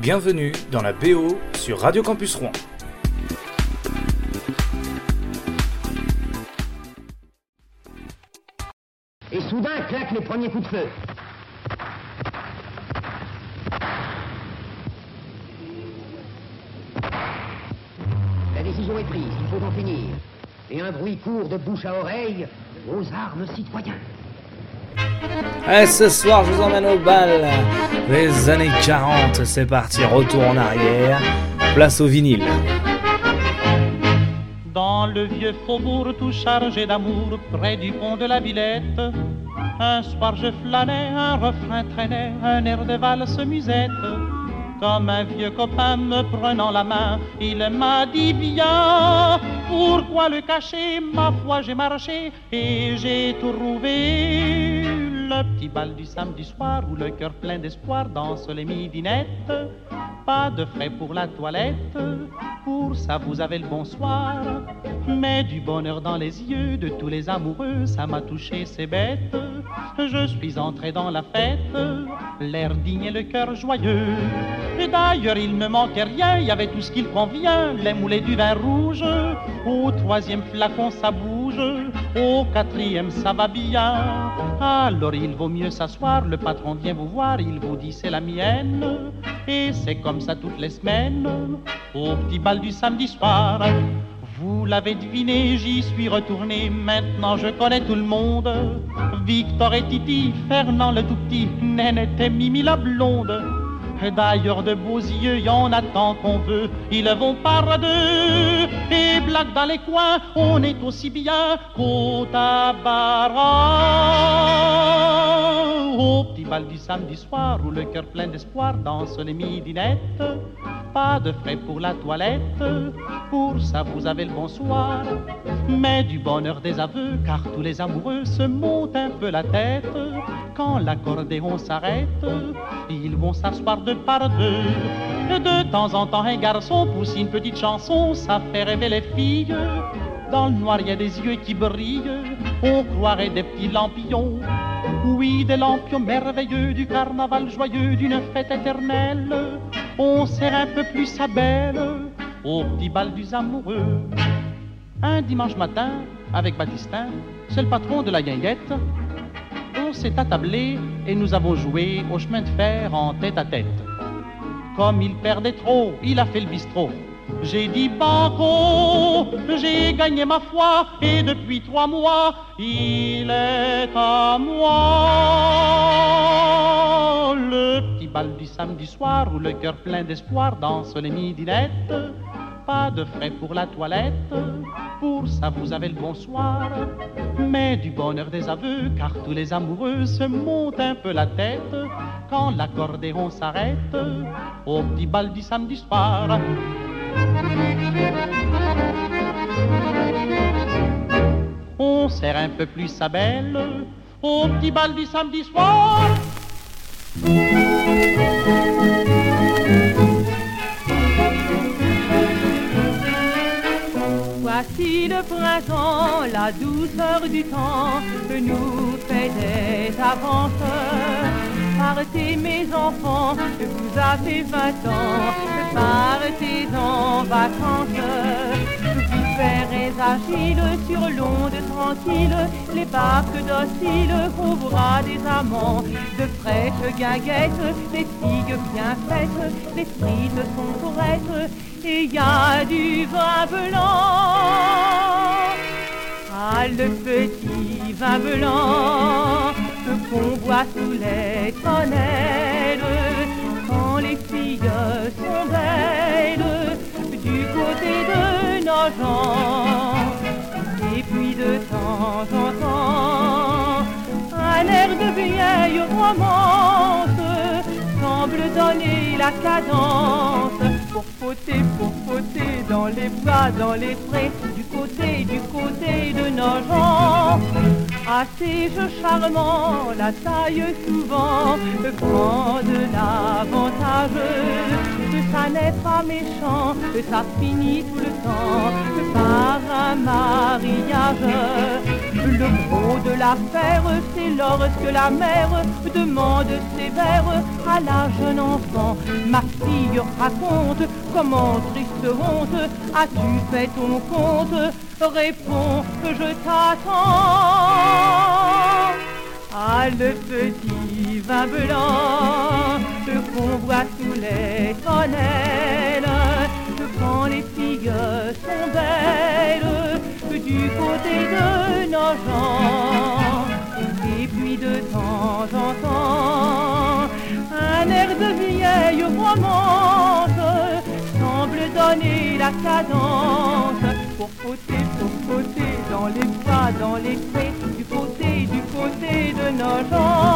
Bienvenue dans la BO sur Radio Campus Rouen. Et soudain claquent les premiers coups de feu. La décision est prise, il faut en finir. Et un bruit court de bouche à oreille aux armes citoyens. Eh, ce soir, je vous emmène au bal. Les années 40, c'est parti, retour en arrière. Place au vinyle. Dans le vieux faubourg tout chargé d'amour, près du pont de la Villette, un soir je flânais, un refrain traînait, un air de valse musette. Comme un vieux copain me prenant la main, il m'a dit Viens, pourquoi le cacher? Ma foi, j'ai marché et j'ai trouvé. Le petit bal du samedi soir où le cœur plein d'espoir danse les midinettes. Pas de frais pour la toilette, pour ça vous avez le bonsoir. Mais du bonheur dans les yeux de tous les amoureux, ça m'a touché, c'est bête. Je suis entré dans la fête, l'air digne et le cœur joyeux. Et d'ailleurs, il ne manquait rien, il y avait tout ce qu'il convient, les moulets du vin rouge. Au troisième flacon, ça bouge, au quatrième, ça va bien. Alors il vaut mieux s'asseoir, le patron vient vous voir, il vous dit c'est la mienne. Et c'est comme ça toutes les semaines, au petit bal du samedi soir. Vous l'avez deviné, j'y suis retourné, maintenant je connais tout le monde. Victor et Titi, Fernand le tout petit, Nénette et Mimi la blonde. D'ailleurs de beaux yeux, y en a tant qu'on veut, ils vont par deux. Dans les coins, on est aussi bien qu'au tabac. Du samedi soir, où le cœur plein d'espoir danse les midinettes. Pas de frais pour la toilette, pour ça vous avez le bonsoir. Mais du bonheur des aveux, car tous les amoureux se montent un peu la tête. Quand l'accordéon s'arrête, ils vont s'asseoir deux par deux. De temps en temps, un garçon pousse une petite chanson, ça fait rêver les filles. Dans le noir, il y a des yeux qui brillent, on croirait des petits lampions. Oui, des lampions merveilleux du carnaval joyeux d'une fête éternelle. On serre un peu plus sa belle au petit bal des amoureux. Un dimanche matin, avec Baptistin, c'est le patron de la guinguette. On s'est attablé et nous avons joué au chemin de fer en tête à tête. Comme il perdait trop, il a fait le bistrot. J'ai dit banco, j'ai gagné ma foi et depuis trois mois, il est à moi. Le petit bal du samedi soir où le cœur plein d'espoir danse les midinettes. Pas de frais pour la toilette, pour ça vous avez le bonsoir. Mais du bonheur des aveux, car tous les amoureux se montent un peu la tête quand l'accordéon s'arrête au petit bal du samedi soir. On serre un peu plus sa belle au petit bal du samedi soir. Voici le printemps, la douceur du temps nous fait des avances. Partez mes enfants, vous avez 20 ans, partez en vacances. Vous verrez agiles sur l'onde tranquille, les barques dociles au bras des amants. De fraîches guinguettes, des filles bien faites, les frites sont prêtes, et y a du vin blanc. Ah, le petit vin blanc qu'on boit sous les tonnelles quand les filles sont belles du côté de nos gens. Et puis de temps en temps, un air de vieille romance semble donner la cadence pour fauter, pour fauter dans les bois, dans les prés du côté, du côté de nos gens. Assez charmant, la taille souvent prend de l'avantage. Ça n'est pas méchant, ça finit tout le temps par un mariage. Le gros de l'affaire, c'est lorsque la mère demande sévère à la jeune enfant. Ma fille raconte comment triste honte as-tu fait ton compte Réponds, je t'attends. Ah, le petit vin blanc qu'on voit sous les tonnelles quand les filles sont belles du côté de nos gens. Et puis de temps en temps, un air de vieille romance semble donner la cadence pour fauter, pour fauter dans les pas, dans les prés, du côté, du côté de nos gens.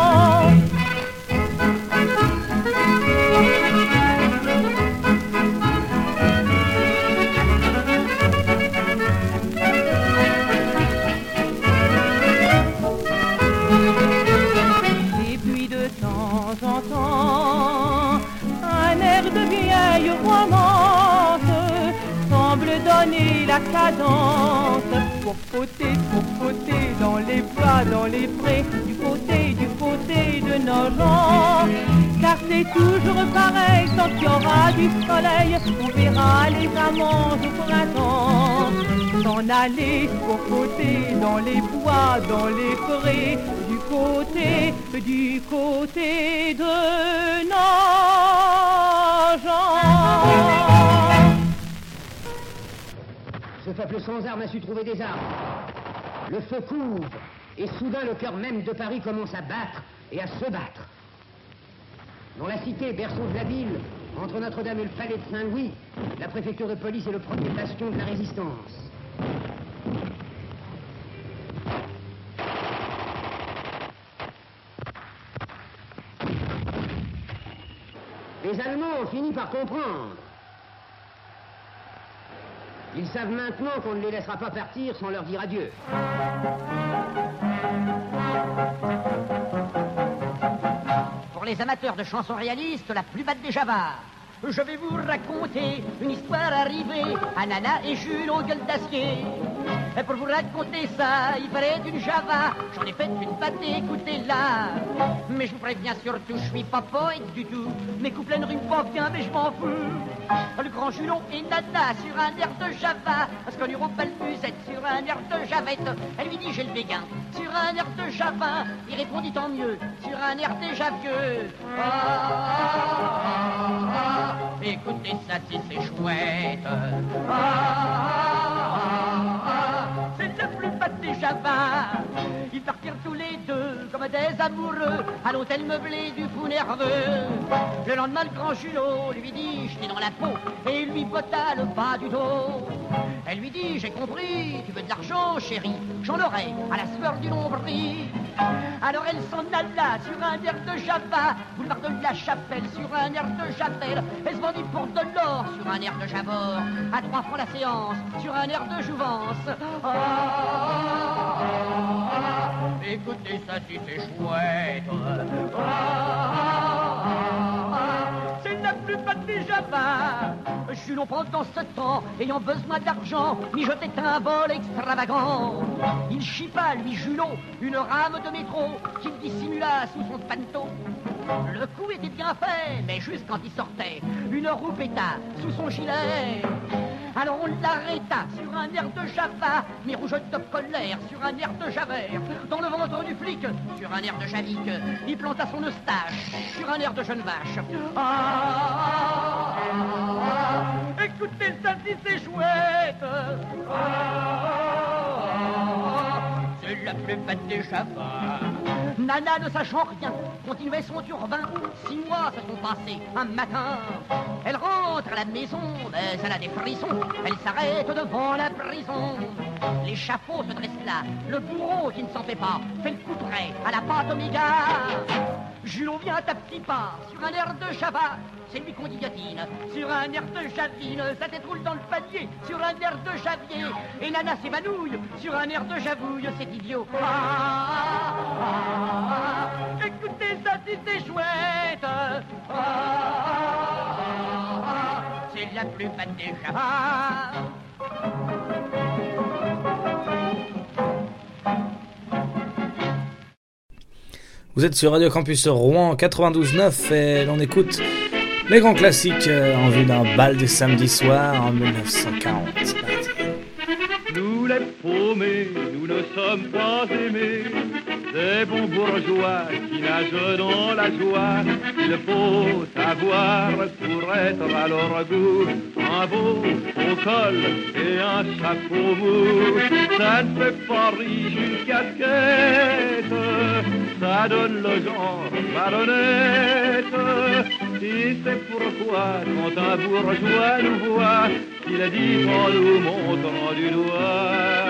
Les bois, dans les prés, du côté, du côté de nos gens. Car c'est toujours pareil, tant qu'il y aura du soleil, on verra les amants au printemps. S'en aller pour fauter dans les bois, dans les prés, du côté, du côté de nos gens. Ce peuple sans armes a su trouver des armes. Le feu couvre, et soudain le cœur même de Paris commence à battre et à se battre. Dans la cité, berceau de la ville, entre Notre-Dame et le palais de Saint-Louis, la préfecture de police est le premier bastion de la résistance. Les Allemands ont fini par comprendre. Ils savent maintenant qu'on ne les laissera pas partir sans leur dire adieu. Pour les amateurs de chansons réalistes, la plus batte des Javas. Je vais vous raconter une histoire arrivée à Nana et Jules aux gueules d'acier. Et pour vous raconter ça, il fallait d'une Java. J'en ai fait une pâtée, écoutez-la. Mais je vous préviens surtout, je suis pas poète du tout. Mes couplets ne riment pas bien, mais je m'en fous. Le grand Julon et Nana sur un air de Java. Parce qu'on pas le musette sur un air de Javette. Elle lui dit j'ai le béguin sur un air de Java. Il répondit tant mieux sur un air déjà vieux. Ah, ah, ah. Écoutez ça si c'est chouette. Ah, ah, ah, c'est le plus bas des Javas. Ils partirent tous les deux comme des amoureux à l'hôtel meublé du fou nerveux. Le lendemain, le grand Julot lui dit Je t'ai dans la peau et lui botta le bas du dos. Elle lui dit J'ai compris, tu veux de l'argent, chérie, j'en aurai à la sueur du nombril. Alors elle s'en alla sur un air de Java, boulevard de la Chapelle sur un air de Chapelle. Elle se vendit pour de l'or sur un air de Javor, à trois francs la séance sur un air de Jouvence. Ah, ah, ah, écoutez ça si c'est chouette. c'est la plus des Java. Julon pendant ce temps, ayant besoin d'argent, mijotait un vol extravagant. Il chipa, lui Julon, une rame de métro qu'il dissimula sous son panneau. Le coup était bien fait, mais juste quand il sortait, une roue péta sous son gilet. Alors on l'arrêta sur un air de Java, mais rouge de colère sur un air de Javert. Dans le ventre du flic, sur un air de Javic, il planta son eustache sur un air de jeune vache. Ah, ah, ah, écoutez ça c'est chouette. La plus bête des Javas. Nana, ne sachant rien, continuait son turbin. Six mois se sont passés un matin. Elle rentre à la maison, mais elle a des frissons. Elle s'arrête devant la prison. Les chapeaux se dressent là. Le bourreau qui ne s'en fait pas fait le coup près à la pâte oméga. Jules, on vient à petit pas, sur un air de Java, c'est lui qu'on dit. Sur un air de Javine, sa tête roule dans le panier, sur un air de Javier. Et Nana s'évanouille, sur un air de Javouille, c'est Ah, écoutez ça c'est chouette. C'est la plus des. Vous êtes sur Radio Campus Rouen 92.9 et l'on écoute les grands classiques euh, en vue d'un bal des samedis soirs en 1940. Nous ne sommes pas aimés des bons bourgeois qui nagent dans la joie. Il faut avoir pour être à leur goût un beau haut col et un chapeau mou. Ça ne fait pas riche une casquette, ça donne le genre malhonnête. Et c'est pourquoi quand un bourgeois nous voit, il dit en nous montrant du doigt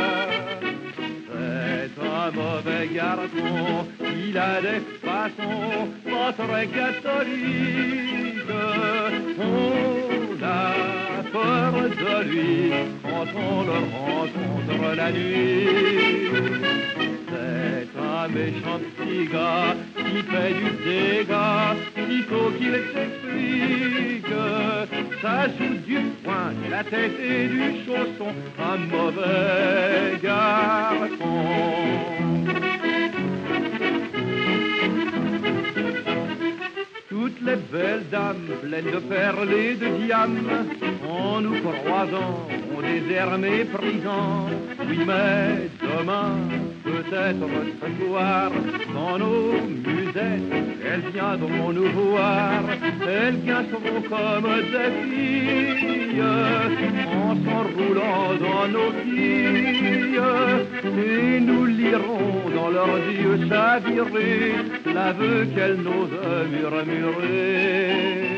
un mauvais garçon, il a des façons pas très catholiques. On a peur de lui quand on le rencontre la nuit. C'est un méchant petit gars qui fait du dégât, il faut qu'il s'explique. Ça joue du poing, de la tête et du chausson, un mauvais garçon. Toutes les belles dames pleines de perles et de diamants, en nous croisant, ont des airs méprisants. Oui, mais demain, peut-être ce soir, dans nos musettes, elles viendront nous voir. Elles viendront comme des filles, en s'enroulant dans nos quilles, et nous lirons dans leurs yeux chavirés l'aveu qu'elles n'osent murmurer.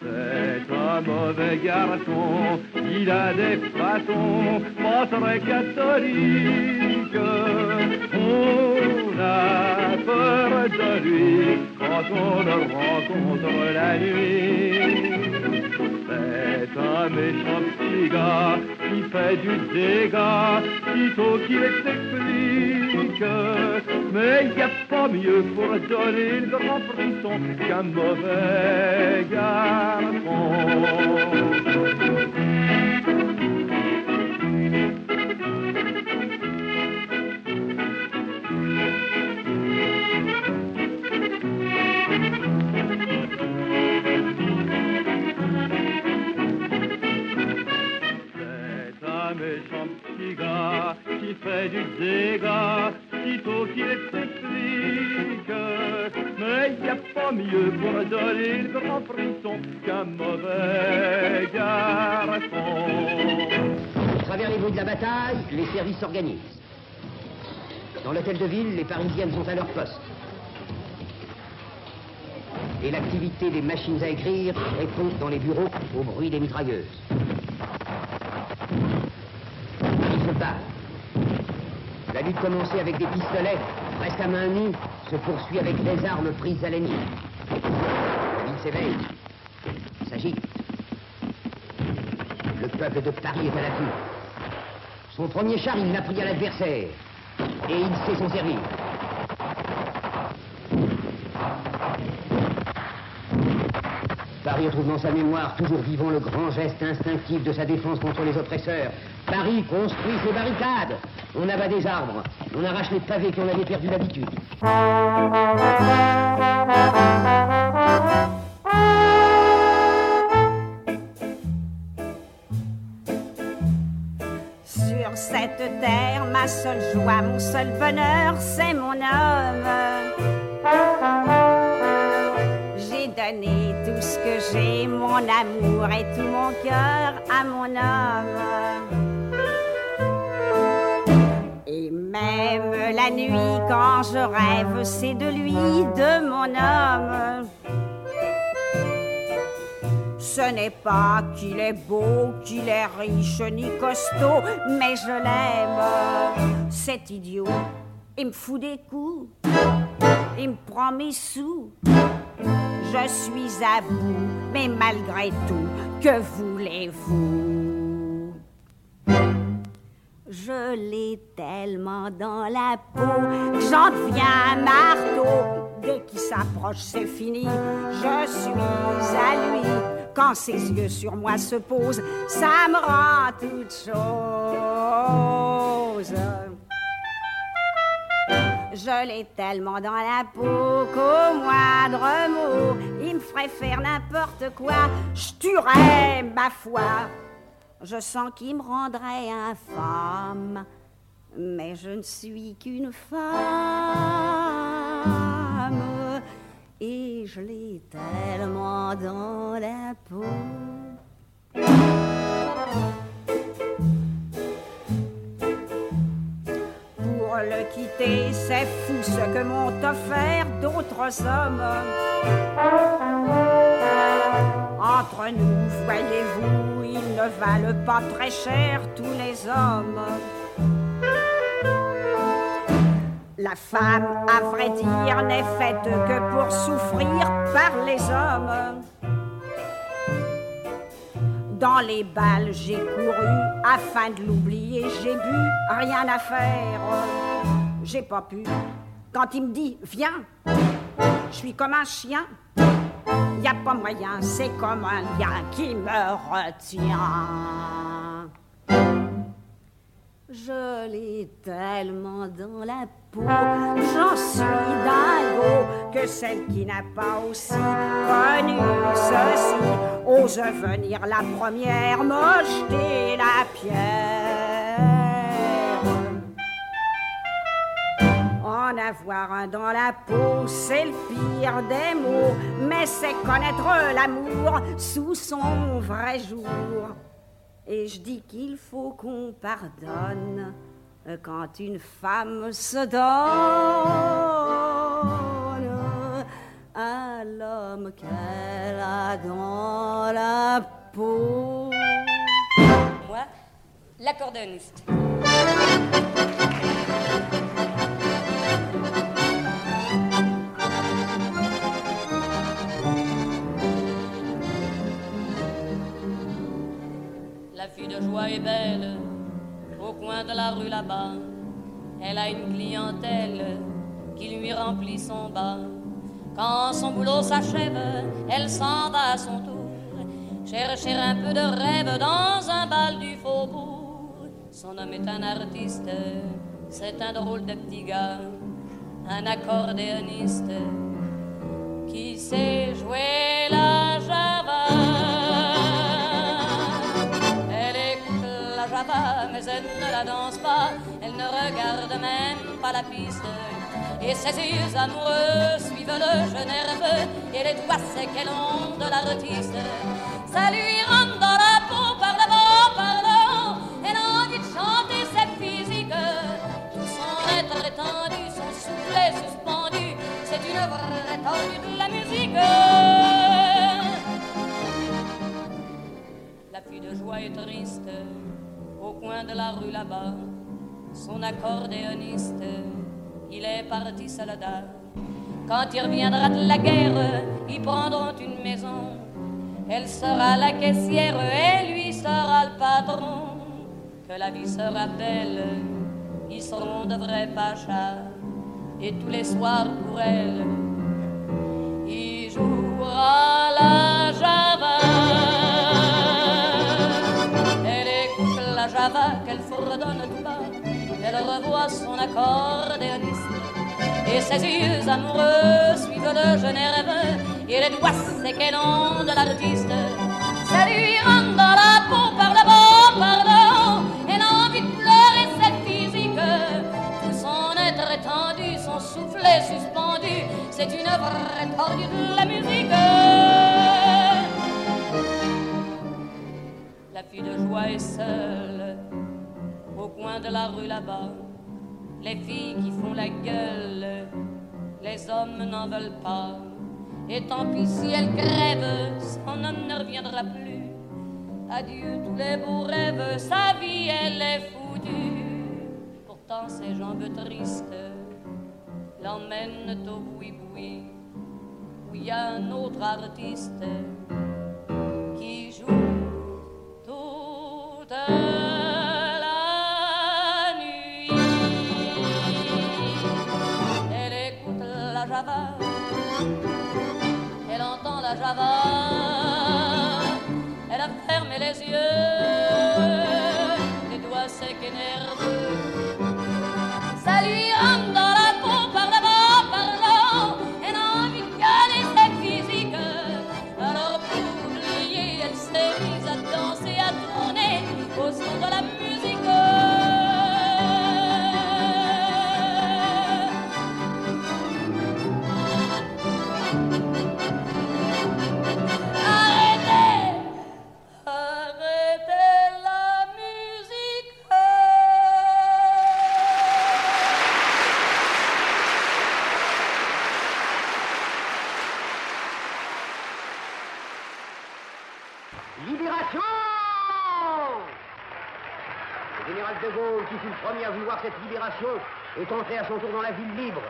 C'est un mauvais garçon, il a des façons pas très catholiques. On a peur de lui quand on le rencontre la nuit. C'est un méchant petit gars qui fait du dégât, sitôt qu'il s'explique. Mais n'y a pas mieux pour donner le grand frisson qu'un mauvais garçon. Qui fait du dégât, sitôt qu'il s'explique. Mais n'y a pas mieux pour donner le grand frisson qu'un mauvais garçon. À travers les bruits de la bataille, les services s'organisent. Dans l'hôtel de ville, les Parisiennes sont à leur poste. Et l'activité des machines à écrire répond dans les bureaux au bruit des mitrailleuses. Paris se bat. La lutte commencée avec des pistolets, presque à main nue, se poursuit avec des armes prises à l'ennemi. La ville s'éveille, s'agite. Le peuple de Paris est à l'affût. Son premier char, il l'a pris à l'adversaire. Et il sait s'en servir. Paris retrouve dans sa mémoire, toujours vivant, le grand geste instinctif de sa défense contre les oppresseurs. Paris construit ses barricades. On abat des arbres. On arrache les pavés qu'on avait perdu l'habitude. Sur cette terre, ma seule joie, mon seul bonheur, c'est mon homme. J'ai donné tout ce que j'ai, mon amour et tout mon cœur à mon homme. Même la nuit, quand je rêve, c'est de lui, de mon homme. Ce n'est pas qu'il est beau, qu'il est riche ni costaud, mais je l'aime. Cet idiot, il me fout des coups. il me prend mes sous. Je suis à vous, mais malgré tout, que voulez-vous? Je l'ai tellement dans la peau que j'en deviens marteau. Dès qu'il s'approche, c'est fini. Je suis à lui. Quand ses yeux sur moi se posent, ça me rend toute chose. Je l'ai tellement dans la peau qu'au moindre mot, il me ferait faire n'importe quoi. Je tuerais ma foi. Je sens qu'il me rendrait infâme, mais je ne suis qu'une femme et je l'ai tellement dans la peau. Pour le quitter, c'est fou ce que m'ont offert d'autres hommes. Entre nous, voyez-vous, ils ne valent pas très cher tous les hommes. La femme, à vrai dire, n'est faite que pour souffrir par les hommes. Dans les balles, j'ai couru afin de l'oublier. J'ai bu, rien à faire. J'ai pas pu. Quand il me dit viens, je suis comme un chien. Y a pas moyen, c'est comme un lien qui me retient. Je l'ai tellement dans la peau, j'en suis dingo, que celle qui n'a pas aussi connu ceci ose venir la première me jeter la pierre. Avoir un dans la peau, c'est le pire des mots, mais c'est connaître l'amour sous son vrai jour. Et je dis qu'il faut qu'on pardonne quand une femme se donne à l'homme qu'elle a dans la peau. Moi, l'accordéoniste. La fille de joie est belle, au coin de la rue là-bas. Elle a une clientèle qui lui remplit son bas. Quand son boulot s'achève, elle s'en va à son tour, chercher un peu de rêve dans un bal du faubourg. Son homme est un artiste, c'est un drôle de petit gars, un accordéoniste qui sait jouer la elle ne la danse pas, elle ne regarde même pas la piste. Et ses yeux amoureux suivent le jeu nerveux et les doigts secs et longs de l'artiste. Ça lui rentre dans la peau par le bas, par le haut. Elle a envie de chanter cette physique. Tout son être étendu, son soufflet suspendu. C'est une vraie tendue de la musique. La fille de joie est triste au coin de la rue là-bas. Son accordéoniste, il est parti soldat. Quand il reviendra de la guerre, ils prendront une maison. Elle sera la caissière et lui sera le patron. Que la vie sera belle, ils seront de vrais pachas. Et tous les soirs pour elle, il jouera Revoit son accordéoniste. Et ses yeux amoureux suivent le jeu nerveux Et les doigts secs de l'artiste. Ça lui rentre dans la peau par bas, par haut Elle a envie de pleurer cette physique. Tout son être étendu, son soufflet suspendu. C'est une vraie tordue de la musique. La fille de joie est seule Au coin de la rue là-bas les filles qui font la gueule, les hommes n'en veulent pas. Et tant pis si elle crève, son homme ne reviendra plus. Adieu tous les beaux rêves, sa vie elle est foutue. Pourtant ses jambes tristes l'emmène au boui-boui, où il y a un autre artiste qui joue toute la java, elle a fermé les yeux, les doigts secs et nerveux. Est entré à son tour dans la ville libre.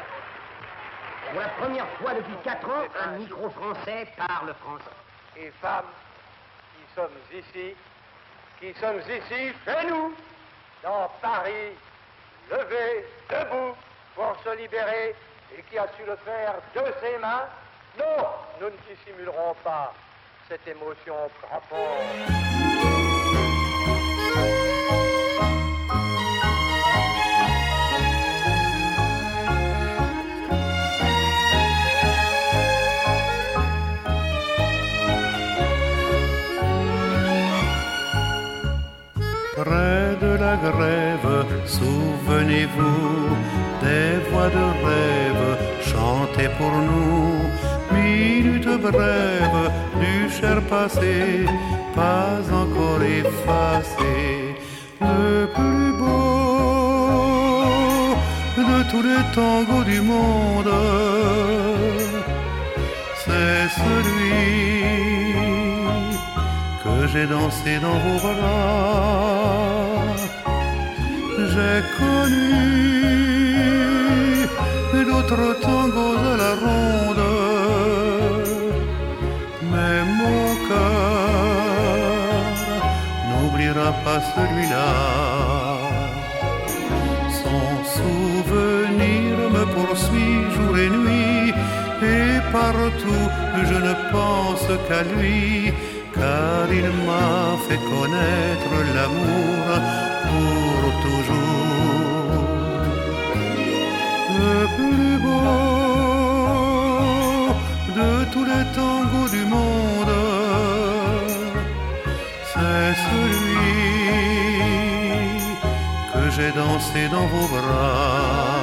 Pour la première fois depuis quatre ans, un micro français parle français. et femmes qui sommes ici, qui sommes ici chez nous, dans Paris, levés, debout, pour se libérer, et qui a su le faire de ses mains. Non, nous ne dissimulerons pas cette émotion frappante. Grève, souvenez-vous des voix de rêve chantées pour nous. Minute brève du cher passé, pas encore effacé. Le plus beau de tous les tangos du monde, c'est celui que j'ai dansé dans vos bras. J'ai connu d'autres tangos à la ronde, mais mon cœur n'oubliera pas celui-là. Son souvenir me poursuit jour et nuit, et partout je ne pense qu'à lui, car il m'a fait connaître l'amour pour toujours. Le plus beau de tous les tangos du monde, c'est celui que j'ai dansé dans vos bras.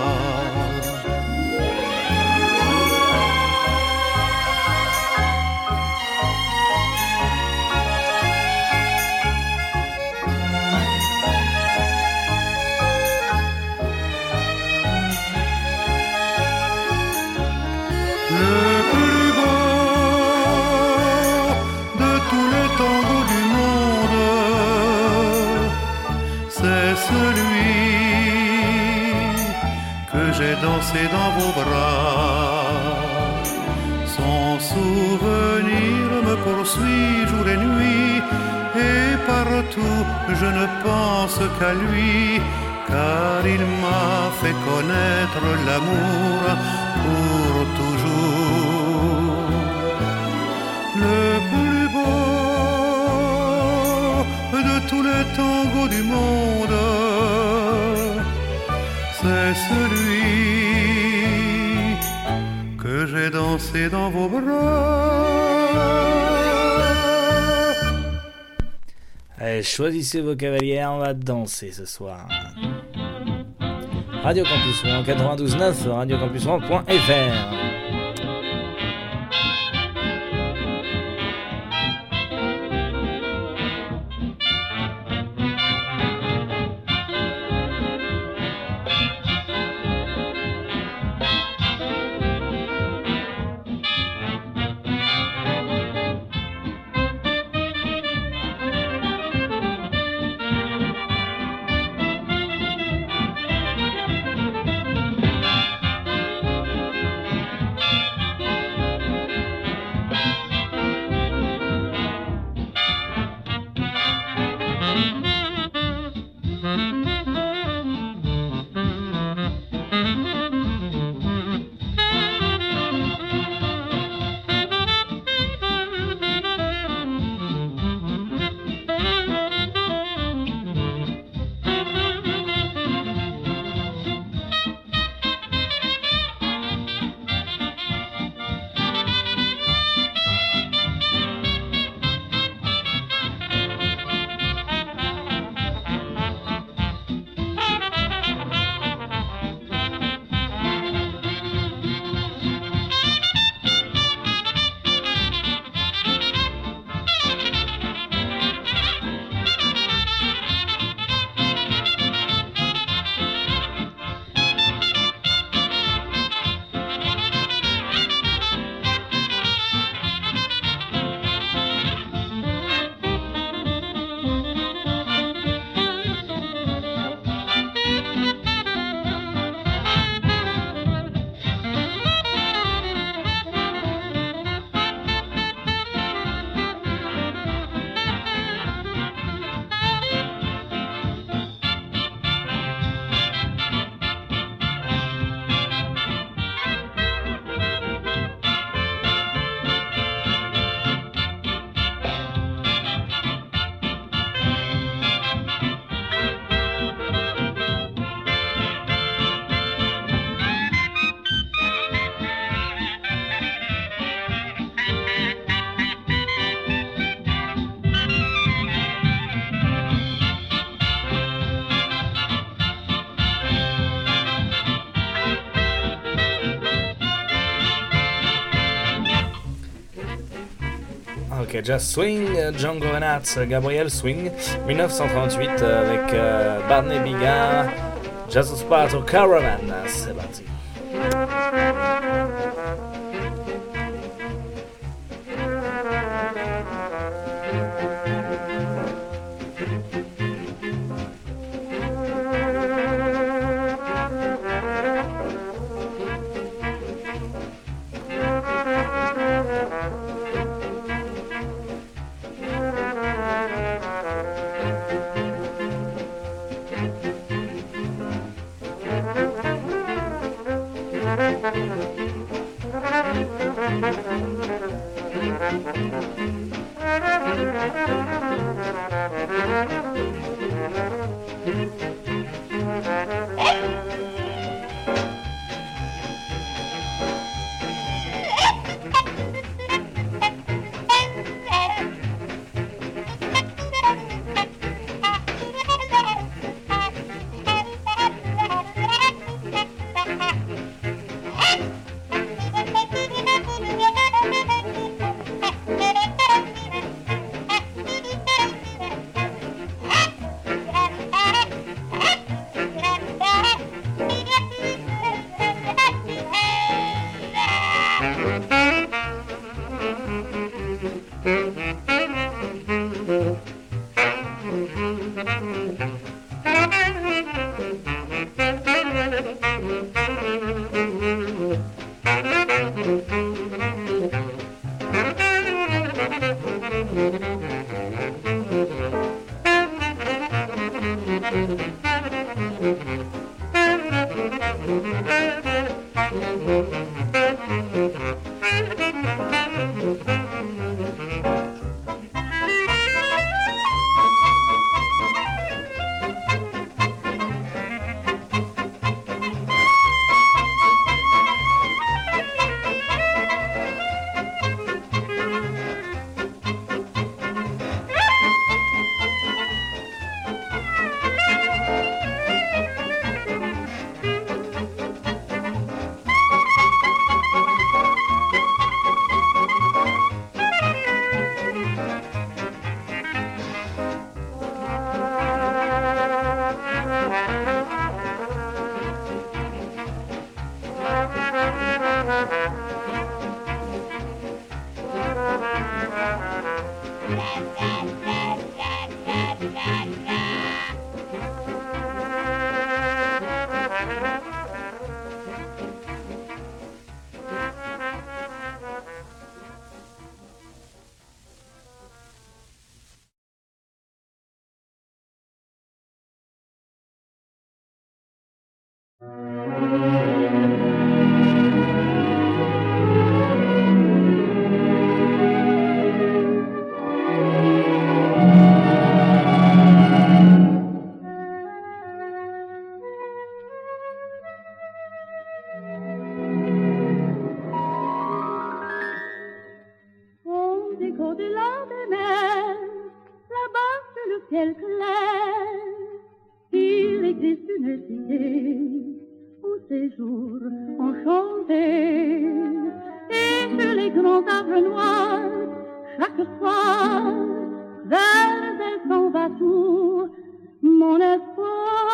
Choisissez vos cavalières, on va danser ce soir. Radio Campus Rouen 92.9, radiocampusrouen.fr Just Swing, Django Reinhardt, Gabriel Swing, 1938 avec euh, Barney Bigard, Just Spot au Caravan. C'est parti. Oh.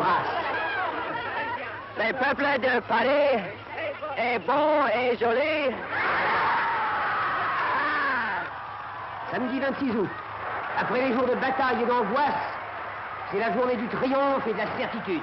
On s'embrasse. Le peuple de Paris est bon et joli. Samedi 26 août, après les jours de bataille et d'angoisse, c'est la journée du triomphe et de la certitude.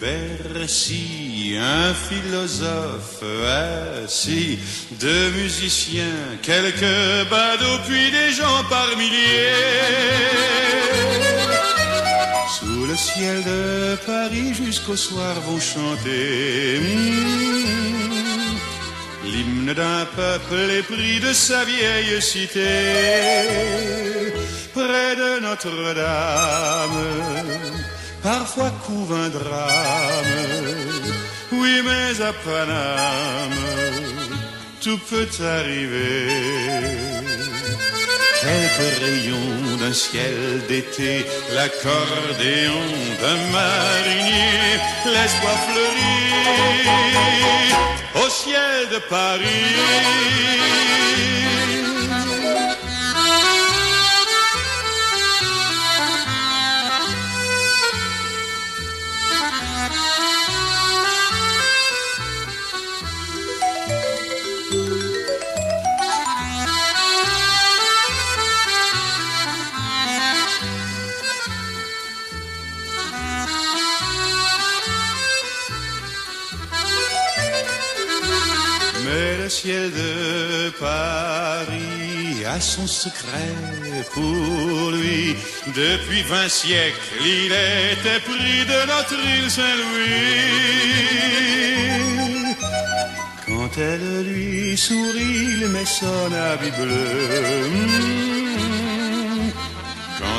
Bercy, un philosophe assis, deux musiciens, quelques badauds, puis des gens par milliers. Sous le ciel de Paris jusqu'au soir vont chanter hmm, l'hymne d'un peuple épris de sa vieille cité. Près de Notre-Dame, parfois couve un drame. Oui, mais à Paname, tout peut arriver. Quelques rayons d'un ciel d'été, l'accordéon d'un marinier, l'espoir fleurit au ciel de Paris. Ciel de Paris a son secret pour lui. Depuis vingt siècles, il était pris de notre île Saint-Louis. Quand elle lui sourit, il met son habit bleu.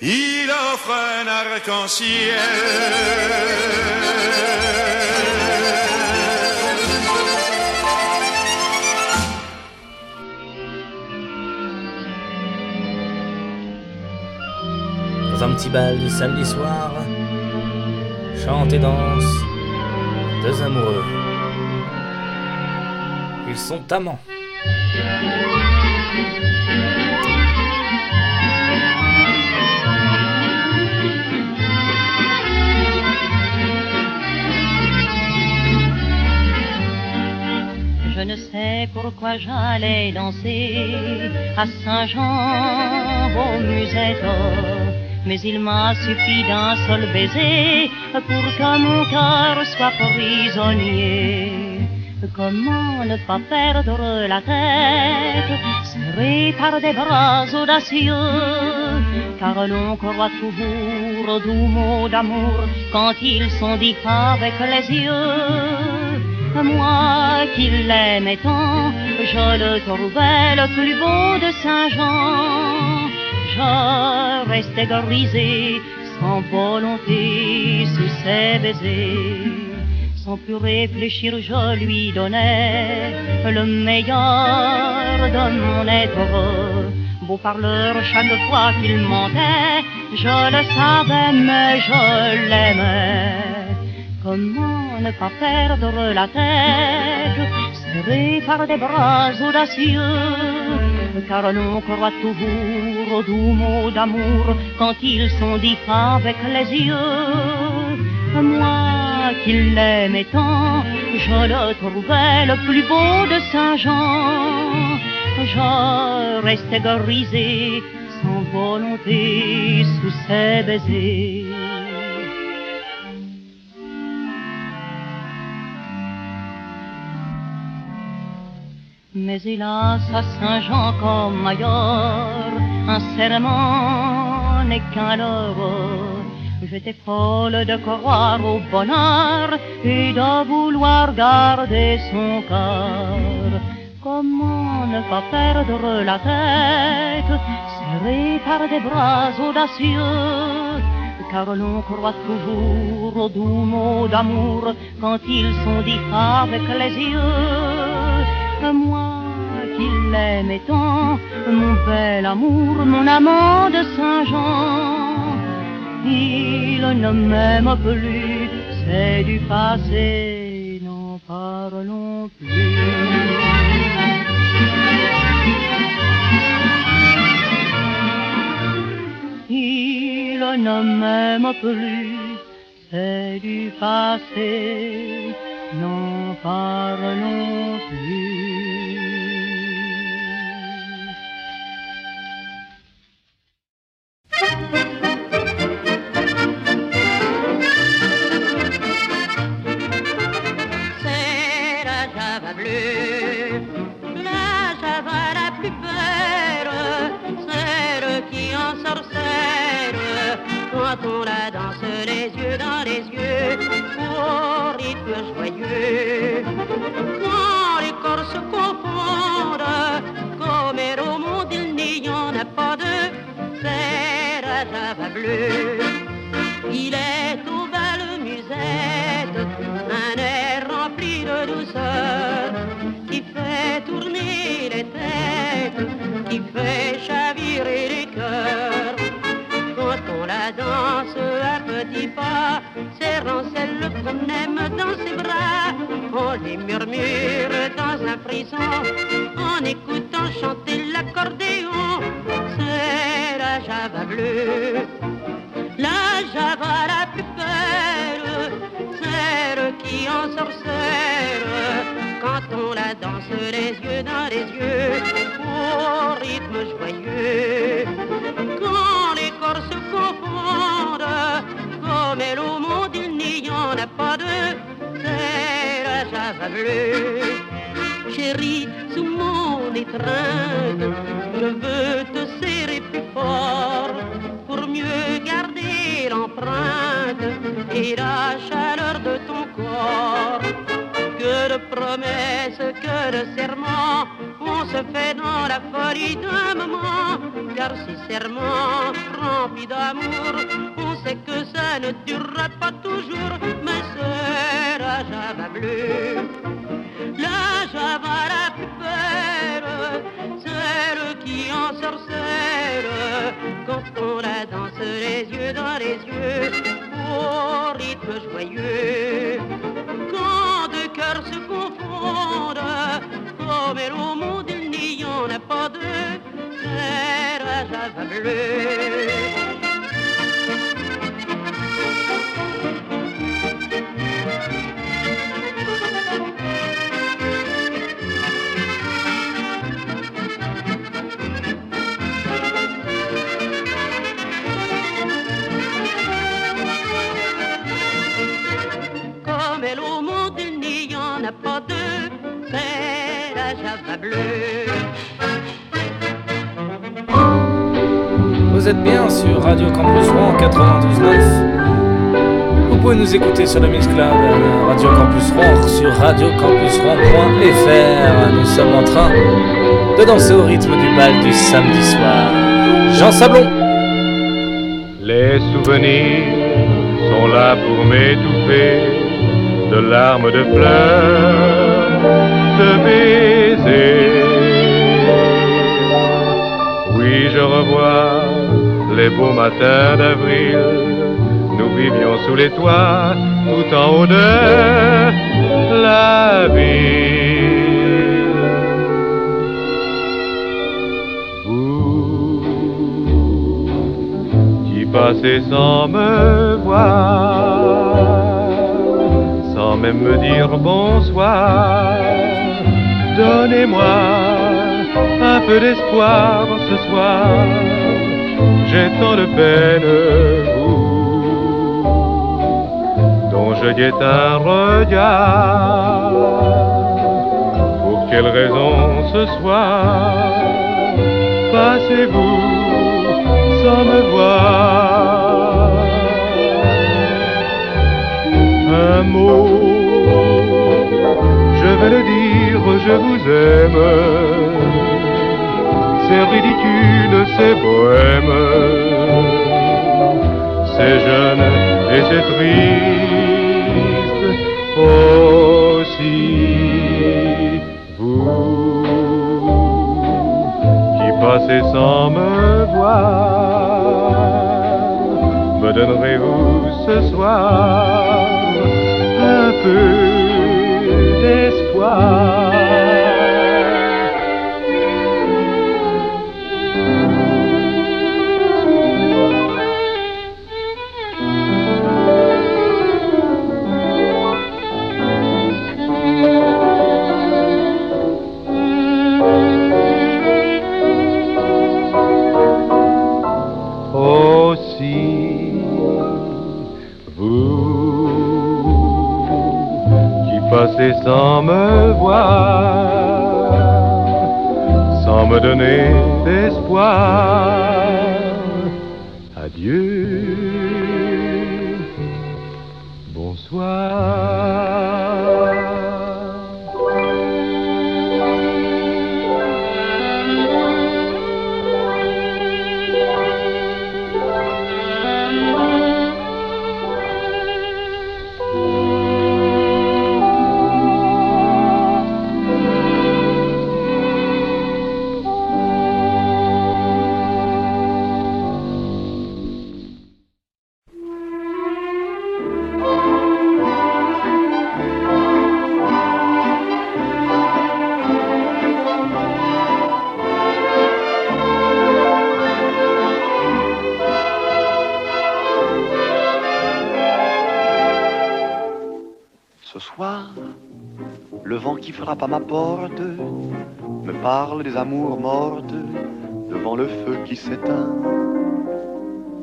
il offre un arc-en-ciel. Dans un petit bal du samedi soir, chante et danse deux amoureux. Ils sont amants. Pourquoi j'allais danser à Saint-Jean au musette. Mais il m'a suffi d'un seul baiser pour que mon cœur soit prisonnier. Comment ne pas perdre la tête, serré par des bras audacieux, car l'on croit toujours aux doux mots d'amour quand ils sont dits avec les yeux. Moi, qui l'aimais tant, je le trouvais le plus beau de Saint-Jean. Je restais grisé sans volonté sous ses baisers. Sans plus réfléchir, je lui donnais le meilleur de mon être. Beau parleur, chaque fois qu'il mentait, je le savais, mais je l'aimais. Comment ne pas perdre la tête, serré par des bras audacieux, car l'on croit toujours aux doux mots d'amour quand ils sont dits avec les yeux. Moi qui l'aimais tant, je le trouvais le plus beau de Saint-Jean. Je restais grisé sans volonté sous ses baisers. Mais hélas, à Saint-Jean comme ailleurs, un serment n'est qu'un leurre. J'étais folle de croire au bonheur et de vouloir garder son cœur. Comment ne pas perdre la tête, serré par des bras audacieux, car l'on croit toujours aux doux mots d'amour quand ils sont dits avec les yeux. Moi qui l'aimais tant, mon bel amour, mon amant de Saint-Jean, il ne m'aime plus, c'est du passé, n'en parlons plus. Il ne m'aime plus, c'est du passé, n'en parlons plus. On la danse les yeux dans les yeux, au rythme joyeux. Il est au bal musette, un air rempli de douceur, qui fait tourner les têtes, qui fait chavirer les cœurs. Quand on la danse à petits pas, serrant celle qu'on aime dans ses bras, on les murmure dans un frisson, en écoutant chanter l'accordéon, c'est la java bleue. La java la plus belle, celle qui en sorcelle, quand on la danse les yeux dans les yeux, au rythme joyeux. Pas deux, c'est java bleue. Chérie, sous mon étreinte, je veux te serrer plus fort pour mieux garder l'empreinte et la chaleur de ton corps. Que de promesses, que de serments, on se fait dans la folie d'un moment. Car si serment rempli d'amour, on sait que ça ne durera pas toujours, mais c'est la java bleue. La java la plus belle, celle qui en sorcelle, quand on la danse les yeux dans les yeux, au rythme joyeux. Comme elle au monde il n'y en a pas deux, c'est la java bleue. Vous êtes bien sur Radio Campus Rouen 92.9. Vous pouvez nous écouter sur le Mix Club, Radio Campus Rouen, sur radiocampusrouen.fr. Nous sommes en train de danser au rythme du bal du samedi soir. Jean Sablon. Les souvenirs sont là pour m'étouffer de larmes de pleurs, de baisers. Oui, je revois les beaux matins d'avril. Nous vivions sous les toits, tout en haut de la ville. Vous qui passez sans me voir, sans même me dire bonsoir, donnez-moi un peu d'espoir ce soir. J'ai tant de peine, vous, dont je guette un regard. Pour quelle raison ce soir passez-vous sans me voir? Un mot, je vais le dire, je vous aime c'est ridicule, c'est bohème, c'est jeune et c'est triste aussi. Vous qui passez sans me voir, me donnerez-vous ce soir un peu d'espoir? Me voir, sans me donner d'espoir. Devant le feu qui s'éteint.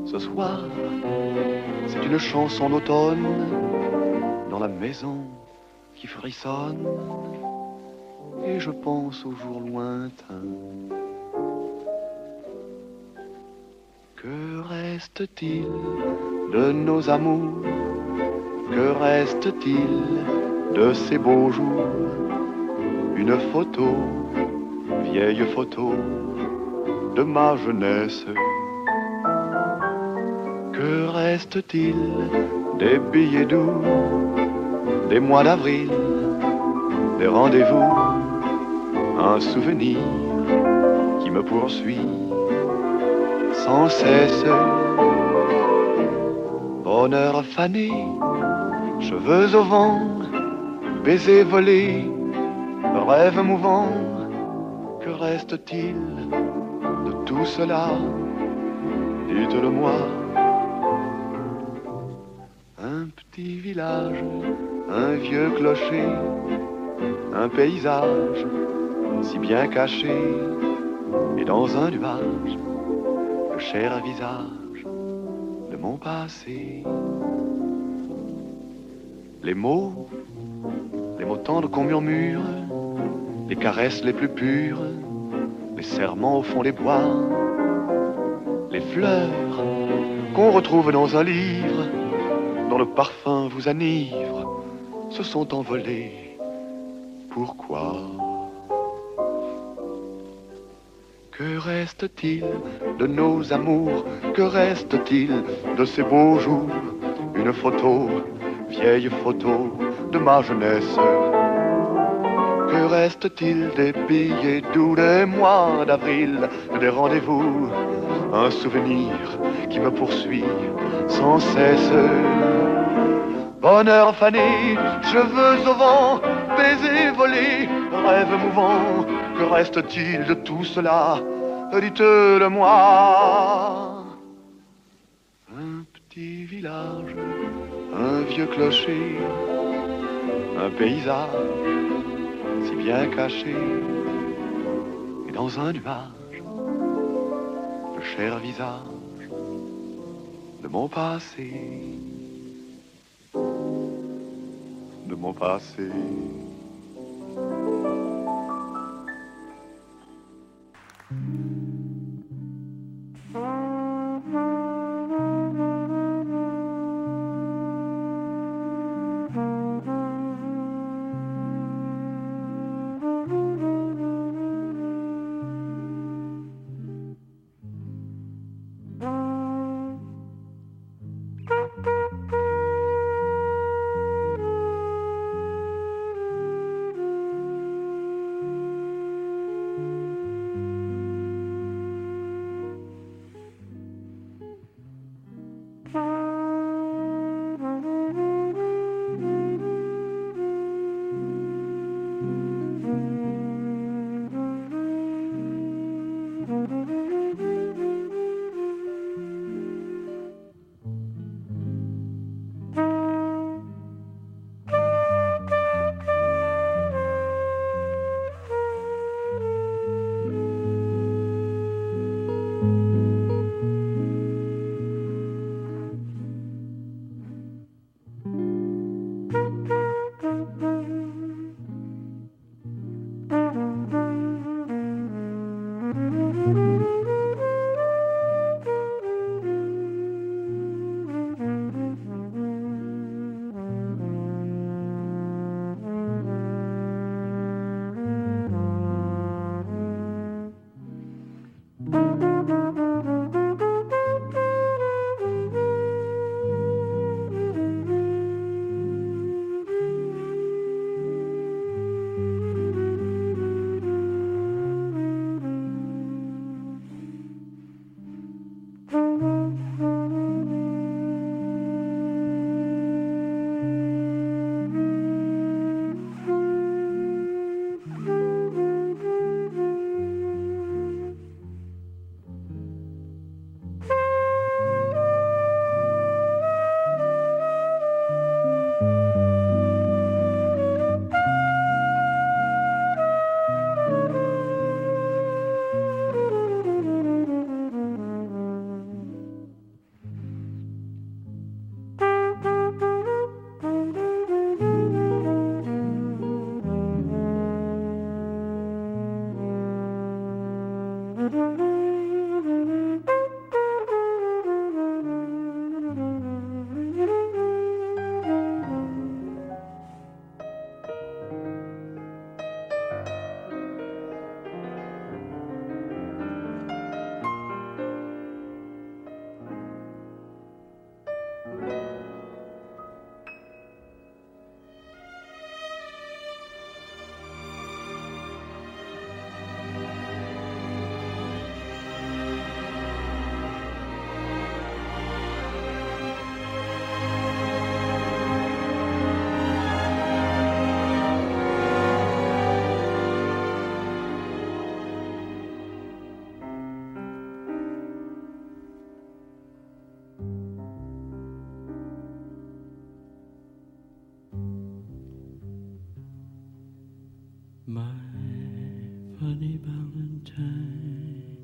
Ce soir, c'est une chanson d'automne dans la maison qui frissonne et je pense aux jours lointains. Que reste-t-il de nos amours? Que reste-t-il de ces beaux jours? Une photo, vieille photo de ma jeunesse. Que reste-t-il des billets doux, des mois d'avril, des rendez-vous Un souvenir qui me poursuit sans cesse. Bonheur fané, cheveux au vent, baisers volés, rêve mouvant, reste-t-il de tout cela? Dites-le-moi. Un petit village, un vieux clocher, un paysage si bien caché, et dans un nuage, le cher visage de mon passé. Les mots, les mots tendres qu'on murmure, les caresses les plus pures, les serments au fond des bois, les fleurs qu'on retrouve dans un livre, dont le parfum vous enivre se sont envolés. Pourquoi? Que reste-t-il de nos amours? Que reste-t-il de ces beaux jours? Une photo, vieille photo de ma jeunesse. Que reste-t-il des billets doux des mois d'avril, des rendez-vous Un souvenir qui me poursuit sans cesse? Bonheur fané, cheveux au vent, baisers volés, rêves mouvants, que reste-t-il de tout cela? Dites-le moi. Un petit village, un vieux clocher, un paysage si bien caché, et dans un nuage, le cher visage de mon passé, de mon passé. Bonnie Valentine.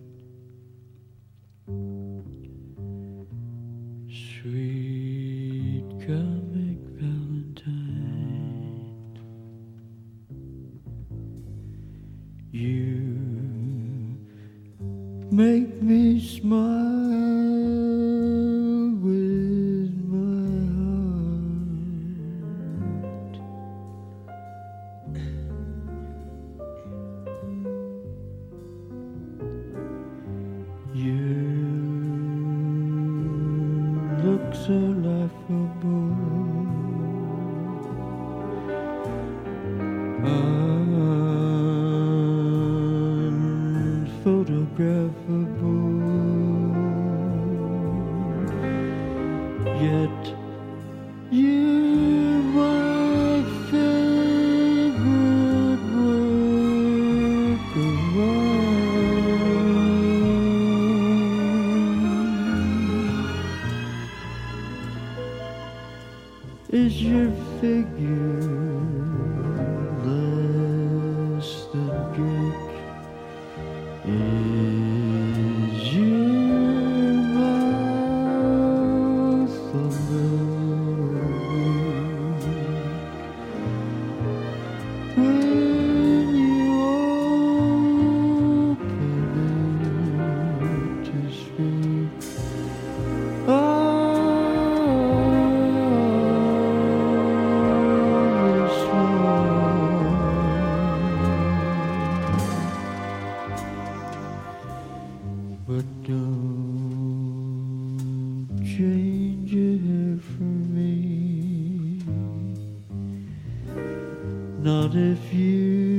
Not if you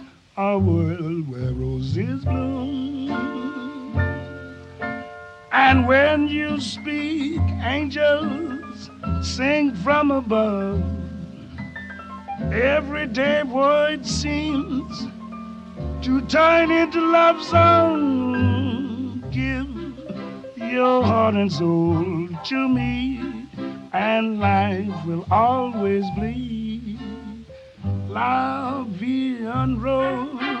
a world where roses bloom. And when you speak, angels sing from above. Every day word seems to turn into love song. Give your heart and soul to me, and life will always be la vie en rose.